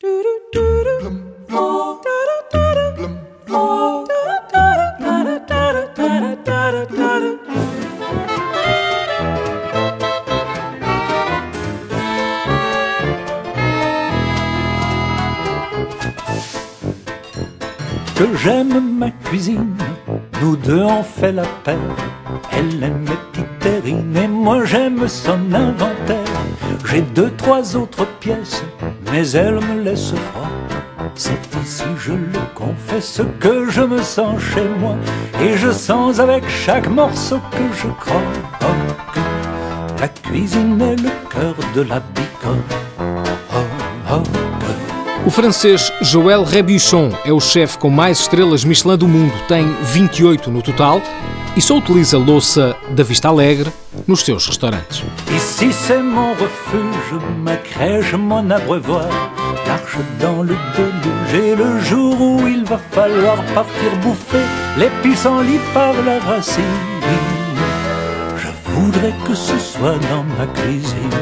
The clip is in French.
Que j'aime ma cuisine, nous deux on fait la paix. Elle aime mes petites terrines et moi j'aime son inventaire. J'ai deux, trois autres pièces, me froid. C'est ici, je le confesse, que je me sens chez moi. Et je sens avec chaque morceau que je croque. La cuisine est le cœur de la bicoque. O francês Joël Rebuchon é o chefe com mais estrelas Michelin do mundo, tem 28 no total e só utiliza louça da Vista Alegre nos seus. Ici c'est mon refuge, ma crèche, mon abreuvoir. L'arche dans le déluge et le jour où il va falloir partir bouffer les pissenlits par la racine. Je voudrais que ce soit dans ma cuisine.